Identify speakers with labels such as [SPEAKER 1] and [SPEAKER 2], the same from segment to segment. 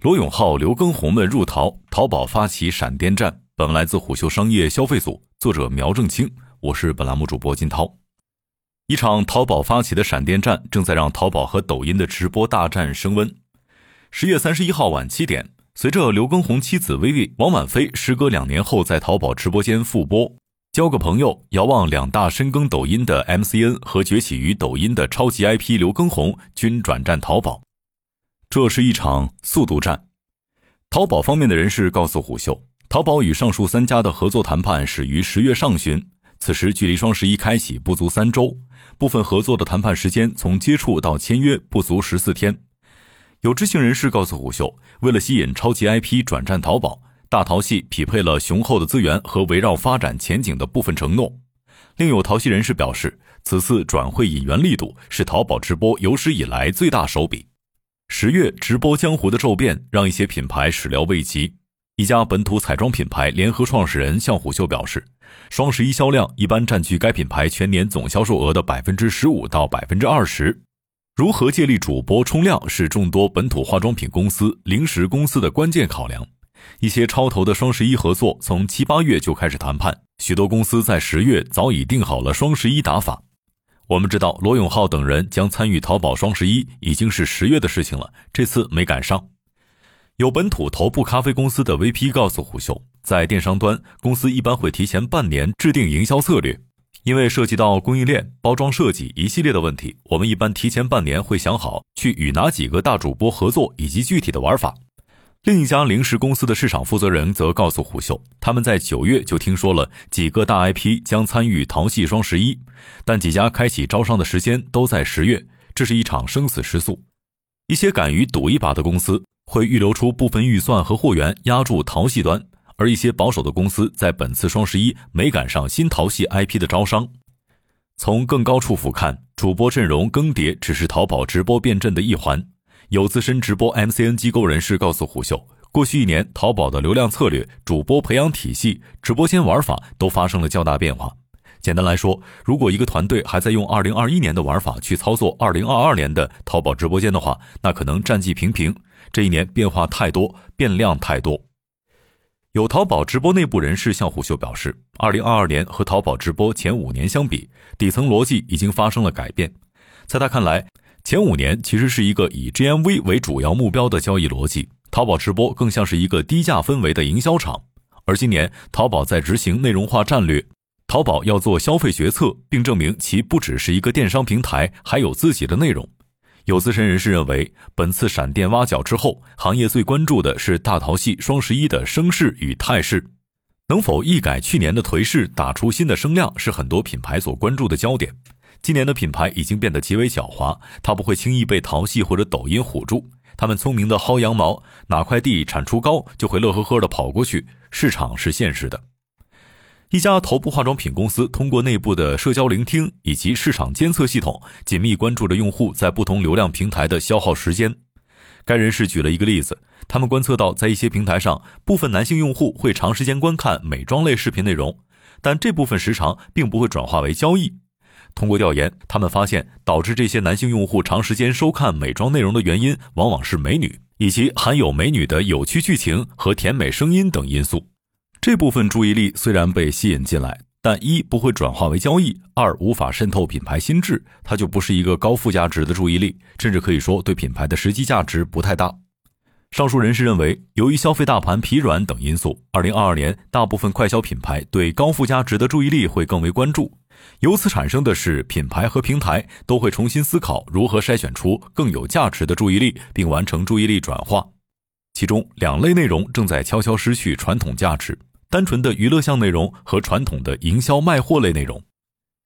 [SPEAKER 1] 罗永浩、刘畊宏们入淘，淘宝发起闪电战。本文来自虎嗅商业消费组，作者苗正清，我是本栏目主播金涛。一场淘宝发起的闪电战，正在让淘宝和抖音的直播大战升温。十月三十一号晚七点，随着刘畊宏妻子薇薇、王婉菲时隔两年后在淘宝直播间复播，交个朋友，遥望两大深耕抖音的 MCN 和崛起于抖音的超级 IP 刘畊宏均转战淘宝。这是一场速度战。淘宝方面的人士告诉虎嗅，淘宝与上述三家的合作谈判始于十月上旬，此时距离双十一开启不足三周，部分合作的谈判时间从接触到签约不足十四天。有知情人士告诉虎嗅，为了吸引超级 IP 转战淘宝，大淘系匹配了雄厚的资源和围绕发展前景的部分承诺。另有淘系人士表示，此次转会引援力度是淘宝直播有史以来最大手笔。十月直播江湖的骤变，让一些品牌始料未及。一家本土彩妆品牌联合创始人向虎嗅表示，双十一销量一般占据该品牌全年总销售额的百分之十五到百分之二十。如何借力主播冲量，是众多本土化妆品公司、零食公司的关键考量。一些超投的双十一合作从七八月就开始谈判，许多公司在十月早已定好了双十一打法。我们知道罗永浩等人将参与淘宝双十一已经是十月的事情了，这次没赶上。有本土头部咖啡公司的 VP 告诉虎嗅，在电商端，公司一般会提前半年制定营销策略，因为涉及到供应链、包装设计一系列的问题，我们一般提前半年会想好去与哪几个大主播合作以及具体的玩法。另一家零食公司的市场负责人则告诉虎嗅，他们在九月就听说了几个大 IP 将参与淘系双十一，但几家开启招商的时间都在十月，这是一场生死时速。一些敢于赌一把的公司会预留出部分预算和货源压住淘系端，而一些保守的公司在本次双十一没赶上新淘系 IP 的招商。从更高处俯瞰，主播阵容更迭只是淘宝直播变阵的一环。有资深直播 MCN 机构人士告诉虎嗅，过去一年，淘宝的流量策略、主播培养体系、直播间玩法都发生了较大变化。简单来说，如果一个团队还在用2021年的玩法去操作2022年的淘宝直播间的话，那可能战绩平平。这一年变化太多，变量太多。有淘宝直播内部人士向虎嗅表示，2022年和淘宝直播前五年相比，底层逻辑已经发生了改变。在他看来，前五年其实是一个以 GMV 为主要目标的交易逻辑，淘宝直播更像是一个低价氛围的营销场。而今年，淘宝在执行内容化战略，淘宝要做消费决策，并证明其不只是一个电商平台，还有自己的内容。有资深人士认为，本次闪电挖角之后，行业最关注的是大淘系双十一的声势与态势，能否一改去年的颓势，打出新的声量，是很多品牌所关注的焦点。今年的品牌已经变得极为狡猾，它不会轻易被淘系或者抖音唬住。他们聪明的薅羊毛，哪块地产出高，就会乐呵呵的跑过去。市场是现实的。一家头部化妆品公司通过内部的社交聆听以及市场监测系统，紧密关注着用户在不同流量平台的消耗时间。该人士举了一个例子，他们观测到，在一些平台上，部分男性用户会长时间观看美妆类视频内容，但这部分时长并不会转化为交易。通过调研，他们发现导致这些男性用户长时间收看美妆内容的原因，往往是美女以及含有美女的有趣剧情和甜美声音等因素。这部分注意力虽然被吸引进来，但一不会转化为交易，二无法渗透品牌心智，它就不是一个高附加值的注意力，甚至可以说对品牌的实际价值不太大。上述人士认为，由于消费大盘疲软等因素，二零二二年大部分快消品牌对高附加值的注意力会更为关注。由此产生的是，品牌和平台都会重新思考如何筛选出更有价值的注意力，并完成注意力转化。其中两类内容正在悄悄失去传统价值：单纯的娱乐向内容和传统的营销卖货类内容。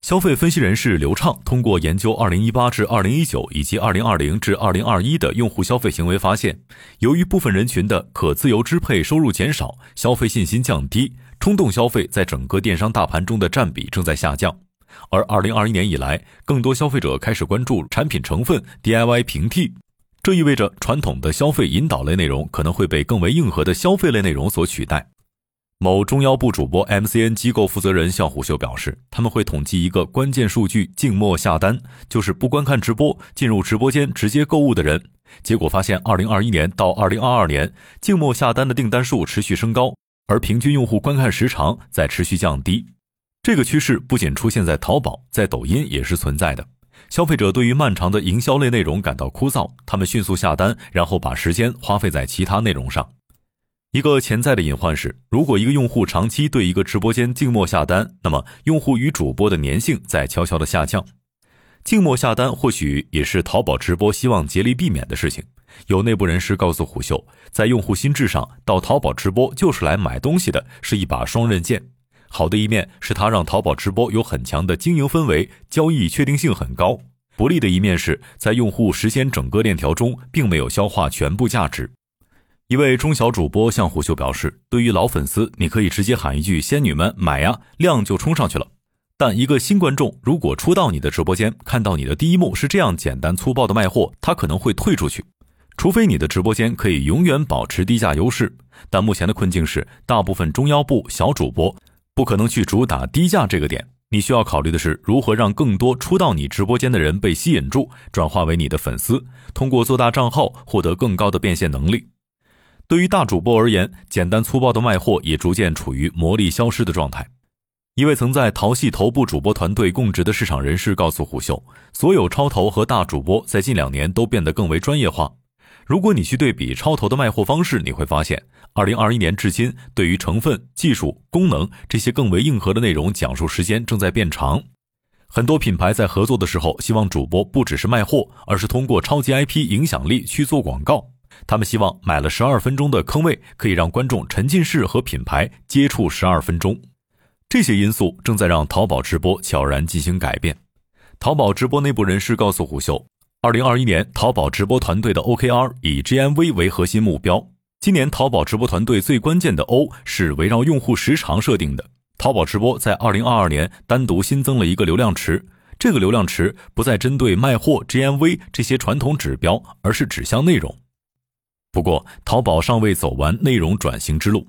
[SPEAKER 1] 消费分析人士刘畅通过研究2018至2019以及2020至2021的用户消费行为发现，由于部分人群的可自由支配收入减少，消费信心降低。冲动消费在整个电商大盘中的占比正在下降，而二零二一年以来，更多消费者开始关注产品成分、DIY 平替，这意味着传统的消费引导类内容可能会被更为硬核的消费类内容所取代。某中腰部主播 MCN 机构负责人向虎嗅表示，他们会统计一个关键数据：静默下单，就是不观看直播，进入直播间直接购物的人。结果发现，二零二一年到二零二二年，静默下单的订单数持续升高，而平均用户观看时长在持续降低。这个趋势不仅出现在淘宝，在抖音也是存在的。消费者对于漫长的营销类内容感到枯燥，他们迅速下单，然后把时间花费在其他内容上。一个潜在的隐患是，如果一个用户长期对一个直播间静默下单，那么用户与主播的粘性在悄悄的下降。静默下单或许也是淘宝直播希望竭力避免的事情。有内部人士告诉虎嗅，在用户心智上，到淘宝直播就是来买东西的，是一把双刃剑。好的一面是它让淘宝直播有很强的经营氛围，交易确定性很高；不利的一面是在用户实现整个链条中，并没有消化全部价值。一位中小主播向虎秀表示，对于老粉丝，你可以直接喊一句“仙女们买呀”，量就冲上去了。但一个新观众如果初到你的直播间，看到你的第一幕是这样简单粗暴的卖货，他可能会退出去。除非你的直播间可以永远保持低价优势，但目前的困境是，大部分中腰部小主播不可能去主打低价这个点。你需要考虑的是，如何让更多初到你直播间的人被吸引住，转化为你的粉丝，通过做大账号获得更高的变现能力。对于大主播而言，简单粗暴的卖货也逐渐处于魔力消失的状态。一位曾在淘系头部主播团队供职的市场人士告诉虎嗅，所有超头和大主播在近两年都变得更为专业化。如果你去对比超头的卖货方式，你会发现，二零二一年至今，对于成分、技术、功能这些更为硬核的内容讲述时间正在变长。很多品牌在合作的时候，希望主播不只是卖货，而是通过超级 IP 影响力去做广告。他们希望买了十二分钟的坑位，可以让观众沉浸式和品牌接触十二分钟。这些因素正在让淘宝直播悄然进行改变。淘宝直播内部人士告诉虎嗅，二零二一年淘宝直播团队的 OKR 以 GMV 为核心目标。今年淘宝直播团队最关键的 O 是围绕用户时长设定的。淘宝直播在二零二二年单独新增了一个流量池，这个流量池不再针对卖货 GMV 这些传统指标，而是指向内容。不过，淘宝尚未走完内容转型之路。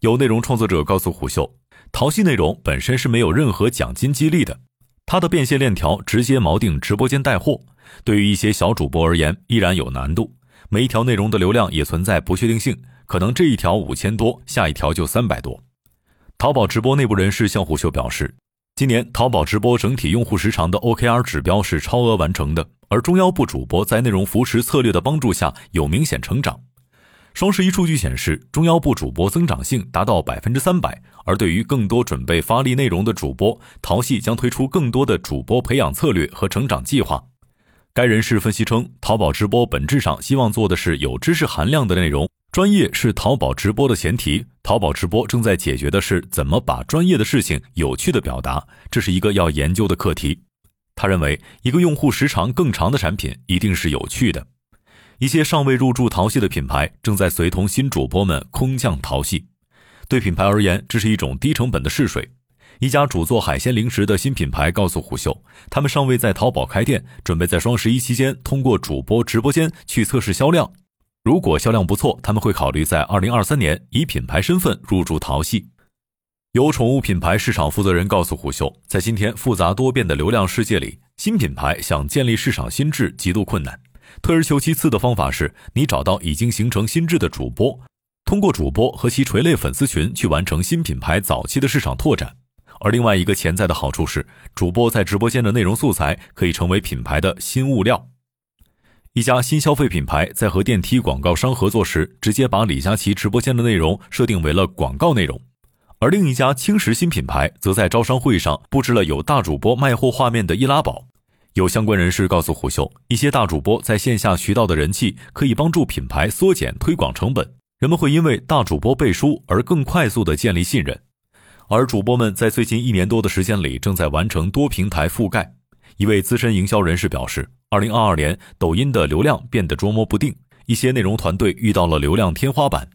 [SPEAKER 1] 有内容创作者告诉虎嗅。淘系内容本身是没有任何奖金激励的，它的变现链条直接锚定直播间带货，对于一些小主播而言依然有难度。每一条内容的流量也存在不确定性，可能这一条五千多，下一条就三百多。淘宝直播内部人士向虎嗅表示，今年淘宝直播整体用户时长的 OKR 指标是超额完成的，而中腰部主播在内容扶持策略的帮助下有明显成长。双十一数据显示，中腰部主播增长性达到百分之三百。而对于更多准备发力内容的主播，淘系将推出更多的主播培养策略和成长计划。该人士分析称，淘宝直播本质上希望做的是有知识含量的内容，专业是淘宝直播的前提。淘宝直播正在解决的是怎么把专业的事情有趣的表达，这是一个要研究的课题。他认为，一个用户时长更长的产品一定是有趣的。一些尚未入驻淘系的品牌正在随同新主播们空降淘系，对品牌而言，这是一种低成本的试水。一家主做海鲜零食的新品牌告诉虎嗅，他们尚未在淘宝开店，准备在双十一期间通过主播直播间去测试销量。如果销量不错，他们会考虑在二零二三年以品牌身份入驻淘系。有宠物品牌市场负责人告诉虎嗅，在今天复杂多变的流量世界里，新品牌想建立市场心智极度困难。退而求其次的方法是，你找到已经形成心智的主播，通过主播和其垂类粉丝群去完成新品牌早期的市场拓展。而另外一个潜在的好处是，主播在直播间的内容素材可以成为品牌的新物料。一家新消费品牌在和电梯广告商合作时，直接把李佳琦直播间的内容设定为了广告内容；而另一家轻食新品牌则在招商会上布置了有大主播卖货画面的易拉宝。有相关人士告诉虎嗅，一些大主播在线下渠道的人气可以帮助品牌缩减推广成本，人们会因为大主播背书而更快速地建立信任。而主播们在最近一年多的时间里正在完成多平台覆盖。一位资深营销人士表示，二零二二年抖音的流量变得捉摸不定，一些内容团队遇到了流量天花板，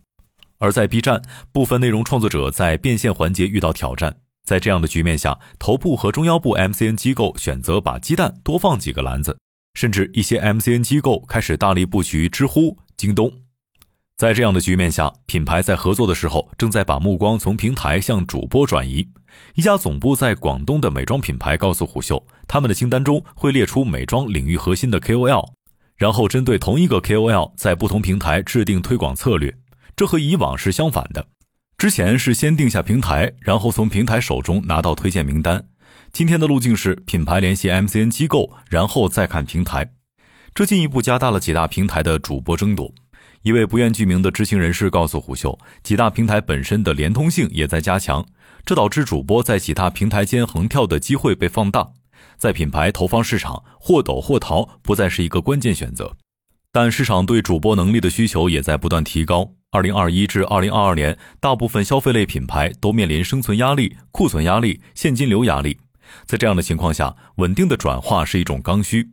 [SPEAKER 1] 而在 B 站，部分内容创作者在变现环节遇到挑战。在这样的局面下，头部和中腰部 MCN 机构选择把鸡蛋多放几个篮子，甚至一些 MCN 机构开始大力布局知乎、京东。在这样的局面下，品牌在合作的时候正在把目光从平台向主播转移。一家总部在广东的美妆品牌告诉虎嗅，他们的清单中会列出美妆领域核心的 KOL，然后针对同一个 KOL 在不同平台制定推广策略，这和以往是相反的。之前是先定下平台，然后从平台手中拿到推荐名单。今天的路径是品牌联系 MCN 机构，然后再看平台。这进一步加大了几大平台的主播争夺。一位不愿具名的知情人士告诉虎嗅，几大平台本身的连通性也在加强，这导致主播在几大平台间横跳的机会被放大。在品牌投放市场，或抖或淘不再是一个关键选择。但市场对主播能力的需求也在不断提高。二零二一至二零二二年，大部分消费类品牌都面临生存压力、库存压力、现金流压力。在这样的情况下，稳定的转化是一种刚需。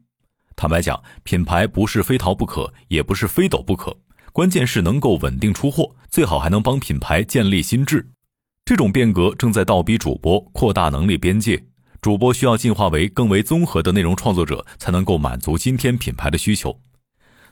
[SPEAKER 1] 坦白讲，品牌不是非淘不可，也不是非抖不可。关键是能够稳定出货，最好还能帮品牌建立心智。这种变革正在倒逼主播扩大能力边界，主播需要进化为更为综合的内容创作者，才能够满足今天品牌的需求。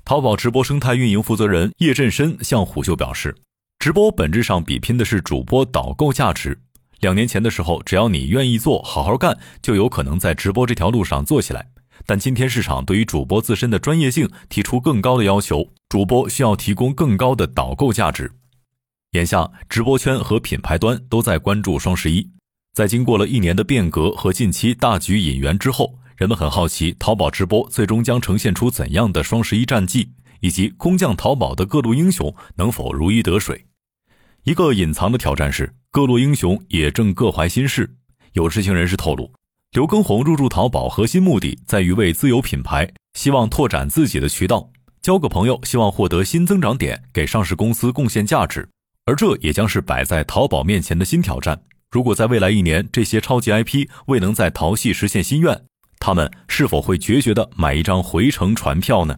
[SPEAKER 1] 淘宝直播生态运营负责人叶振深向虎嗅表示，直播本质上比拼的是主播导购价值。两年前的时候，只要你愿意做好好干，就有可能在直播这条路上做起来。但今天市场对于主播自身的专业性提出更高的要求，主播需要提供更高的导购价值。眼下，直播圈和品牌端都在关注双十一。在经过了一年的变革和近期大局引援之后，人们很好奇淘宝直播最终将呈现出怎样的双十一战绩，以及空降淘宝的各路英雄能否如鱼得水。一个隐藏的挑战是，各路英雄也正各怀心事。有知情人士透露。刘畊宏入驻淘宝核心目的在于为自有品牌，希望拓展自己的渠道，交个朋友，希望获得新增长点，给上市公司贡献价值。而这也将是摆在淘宝面前的新挑战。如果在未来一年这些超级 IP 未能在淘系实现心愿，他们是否会决绝的买一张回程船票呢？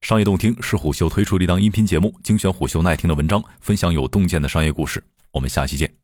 [SPEAKER 1] 商业洞听是虎嗅推出的一档音频节目，精选虎嗅耐听的文章，分享有洞见的商业故事。我们下期见。